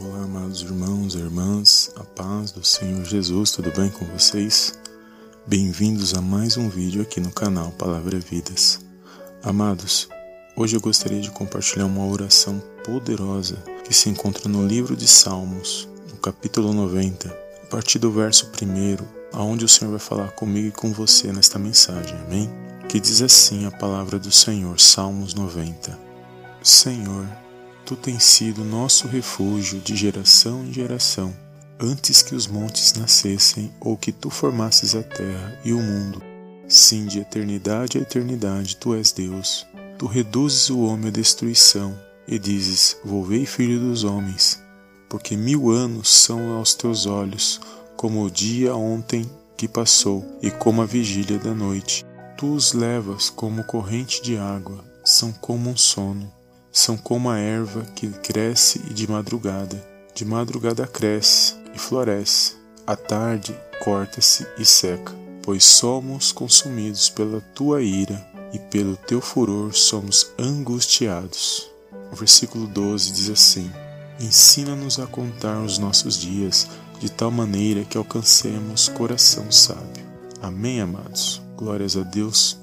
Olá, amados irmãos e irmãs, a paz do Senhor Jesus, tudo bem com vocês? Bem-vindos a mais um vídeo aqui no canal Palavra Vidas. Amados, hoje eu gostaria de compartilhar uma oração poderosa que se encontra no livro de Salmos, no capítulo 90, a partir do verso 1, aonde o Senhor vai falar comigo e com você nesta mensagem, amém? Que diz assim a palavra do Senhor, Salmos 90. Senhor, Tu tens sido nosso refúgio de geração em geração, antes que os montes nascessem ou que tu formasses a terra e o mundo. Sim, de eternidade a eternidade, tu és Deus. Tu reduzes o homem à destruição e dizes: Volvei, filho dos homens, porque mil anos são aos teus olhos, como o dia ontem que passou e como a vigília da noite. Tu os levas como corrente de água, são como um sono são como a erva que cresce e de madrugada. De madrugada cresce e floresce. À tarde corta-se e seca. Pois somos consumidos pela tua ira e pelo teu furor somos angustiados. O versículo 12 diz assim: Ensina-nos a contar os nossos dias de tal maneira que alcancemos coração sábio. Amém, amados. Glórias a Deus.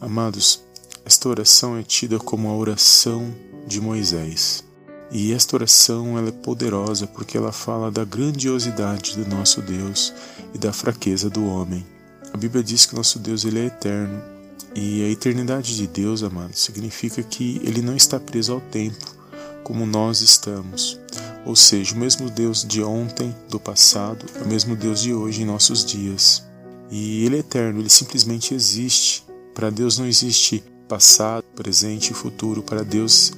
Amados, esta oração é tida como a oração de Moisés. E esta oração ela é poderosa porque ela fala da grandiosidade do nosso Deus e da fraqueza do homem. A Bíblia diz que nosso Deus ele é eterno. E a eternidade de Deus, amados, significa que ele não está preso ao tempo, como nós estamos. Ou seja, o mesmo Deus de ontem, do passado, é o mesmo Deus de hoje em nossos dias. E ele é eterno, ele simplesmente existe. Para Deus não existe passado, presente e futuro. Para Deus,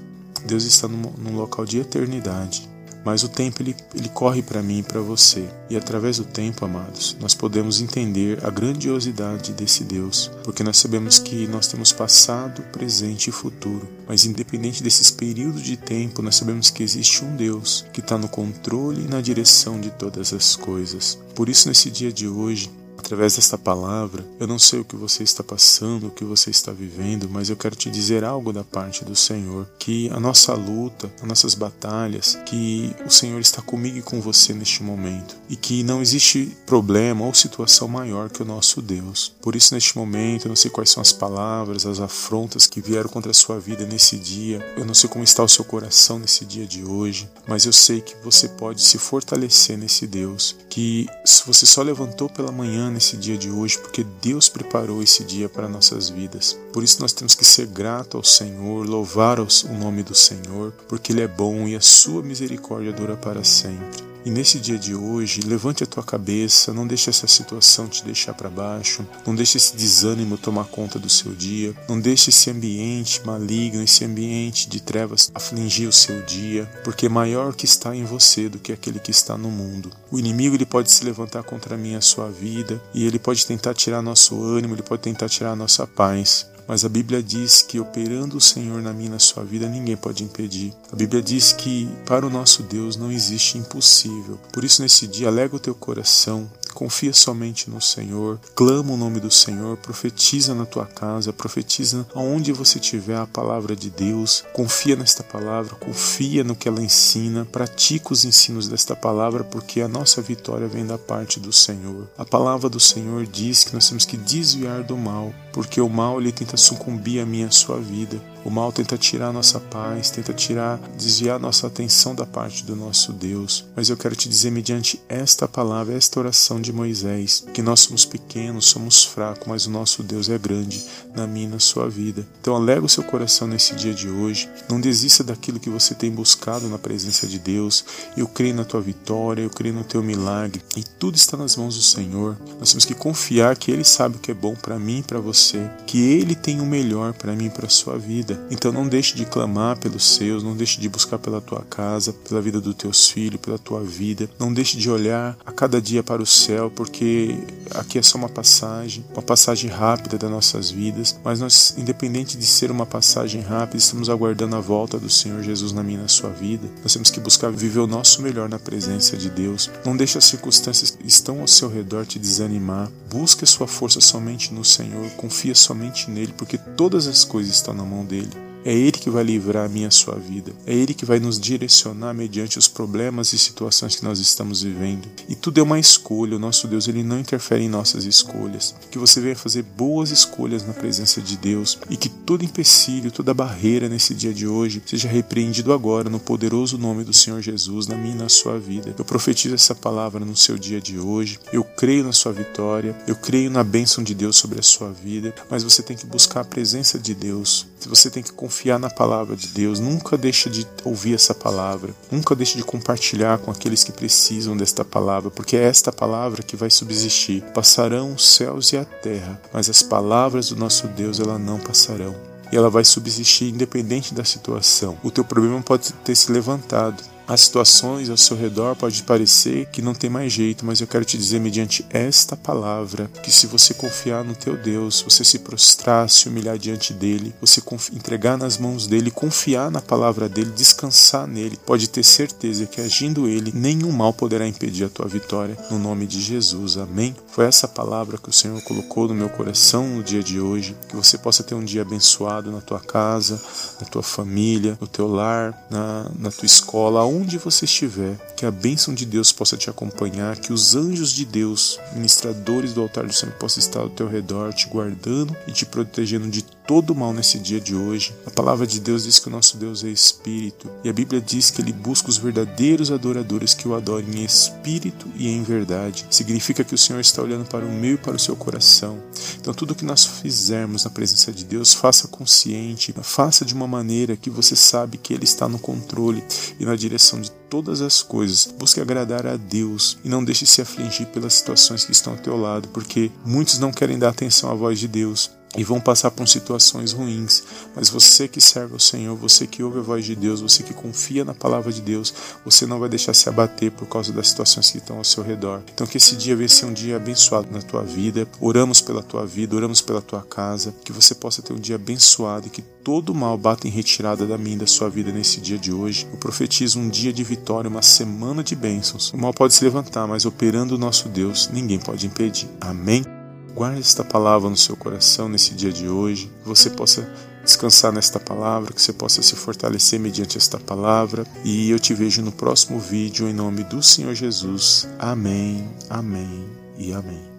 Deus está num, num local de eternidade. Mas o tempo ele, ele corre para mim e para você. E através do tempo, amados, nós podemos entender a grandiosidade desse Deus, porque nós sabemos que nós temos passado, presente e futuro. Mas independente desses períodos de tempo, nós sabemos que existe um Deus que está no controle e na direção de todas as coisas. Por isso, nesse dia de hoje, através desta palavra, eu não sei o que você está passando, o que você está vivendo, mas eu quero te dizer algo da parte do Senhor, que a nossa luta, as nossas batalhas, que o Senhor está comigo e com você neste momento e que não existe problema ou situação maior que o nosso Deus. Por isso neste momento, eu não sei quais são as palavras, as afrontas que vieram contra a sua vida nesse dia. Eu não sei como está o seu coração nesse dia de hoje, mas eu sei que você pode se fortalecer nesse Deus, que se você só levantou pela manhã nesse dia de hoje, porque Deus preparou esse dia para nossas vidas. Por isso nós temos que ser grato ao Senhor, louvar o nome do Senhor, porque Ele é bom e a sua misericórdia dura para sempre. E nesse dia de hoje, levante a tua cabeça, não deixe essa situação te deixar para baixo, não deixe esse desânimo tomar conta do seu dia, não deixe esse ambiente maligno, esse ambiente de trevas afligir o seu dia, porque maior que está em você do que aquele que está no mundo. O inimigo ele pode se levantar contra mim a sua vida, e ele pode tentar tirar nosso ânimo, ele pode tentar tirar nossa paz. Mas a Bíblia diz que operando o Senhor na minha na sua vida, ninguém pode impedir. A Bíblia diz que para o nosso Deus não existe impossível. Por isso, nesse dia, alega o teu coração, confia somente no Senhor, clama o nome do Senhor, profetiza na tua casa, profetiza aonde você tiver a palavra de Deus, confia nesta palavra, confia no que ela ensina, pratica os ensinos desta palavra, porque a nossa vitória vem da parte do Senhor. A palavra do Senhor diz que nós temos que desviar do mal, porque o mal ele tenta sucumbir a minha a sua vida. O mal tenta tirar nossa paz, tenta tirar, desviar nossa atenção da parte do nosso Deus. Mas eu quero te dizer, mediante esta palavra, esta oração de Moisés, que nós somos pequenos, somos fracos, mas o nosso Deus é grande na minha e na sua vida. Então alega o seu coração nesse dia de hoje. Não desista daquilo que você tem buscado na presença de Deus. Eu creio na tua vitória, eu creio no teu milagre. E tudo está nas mãos do Senhor. Nós temos que confiar que Ele sabe o que é bom para mim e para você, que Ele tem o melhor para mim e para sua vida Então não deixe de clamar pelos seus, não deixe de buscar pela tua casa, pela vida dos teus filhos, pela tua vida. Não deixe de olhar a cada dia para o céu, porque aqui é só uma passagem, uma passagem rápida das nossas vidas, mas nós, independente de ser uma passagem rápida, estamos aguardando a volta do Senhor Jesus na minha e na sua vida. Nós temos que buscar viver o nosso melhor na presença de Deus. Não deixe as circunstâncias que estão ao seu redor te desanimar. Busque a sua força somente no Senhor, confia somente nele, porque todas as coisas estão na mão dele. É Ele que vai livrar a minha a sua vida. É Ele que vai nos direcionar mediante os problemas e situações que nós estamos vivendo. E tudo é uma escolha. O nosso Deus ele não interfere em nossas escolhas. Que você venha fazer boas escolhas na presença de Deus e que todo empecilho, toda barreira nesse dia de hoje seja repreendido agora no poderoso nome do Senhor Jesus na minha e na sua vida. Eu profetizo essa palavra no seu dia de hoje. Eu creio na sua vitória. Eu creio na bênção de Deus sobre a sua vida. Mas você tem que buscar a presença de Deus. Você tem que confiar na palavra de Deus. Nunca deixe de ouvir essa palavra. Nunca deixe de compartilhar com aqueles que precisam desta palavra, porque é esta palavra que vai subsistir. Passarão os céus e a terra, mas as palavras do nosso Deus ela não passarão. E ela vai subsistir independente da situação. O teu problema pode ter se levantado, as situações ao seu redor pode parecer que não tem mais jeito, mas eu quero te dizer mediante esta palavra que se você confiar no teu Deus, você se prostrar, se humilhar diante dele, você entregar nas mãos dele, confiar na palavra dele, descansar nele, pode ter certeza que agindo ele, nenhum mal poderá impedir a tua vitória no nome de Jesus. Amém. Foi essa palavra que o Senhor colocou no meu coração no dia de hoje, que você possa ter um dia abençoado na tua casa, na tua família, no teu lar, na, na tua escola, onde você estiver, que a bênção de Deus possa te acompanhar, que os anjos de Deus, ministradores do altar do Senhor, possam estar ao teu redor, te guardando e te protegendo de todo mal nesse dia de hoje. A palavra de Deus diz que o nosso Deus é espírito, e a Bíblia diz que ele busca os verdadeiros adoradores que o adorem em espírito e em verdade. Significa que o Senhor está olhando para o meu e para o seu coração. Então, tudo que nós fizermos na presença de Deus, faça consciente, faça de uma maneira que você sabe que ele está no controle e na direção de todas as coisas. Busque agradar a Deus e não deixe se afligir pelas situações que estão ao teu lado, porque muitos não querem dar atenção à voz de Deus e vão passar por situações ruins. Mas você que serve ao Senhor, você que ouve a voz de Deus, você que confia na palavra de Deus, você não vai deixar se abater por causa das situações que estão ao seu redor. Então que esse dia venha ser um dia abençoado na tua vida. Oramos pela tua vida, oramos pela tua casa, que você possa ter um dia abençoado e que todo mal bata em retirada da minha da sua vida nesse dia de hoje. Eu profetizo um dia de vitória, uma semana de bênçãos. O mal pode se levantar, mas operando o nosso Deus, ninguém pode impedir. Amém. Guarde esta palavra no seu coração nesse dia de hoje, que você possa descansar nesta palavra, que você possa se fortalecer mediante esta palavra. E eu te vejo no próximo vídeo em nome do Senhor Jesus. Amém, amém e amém.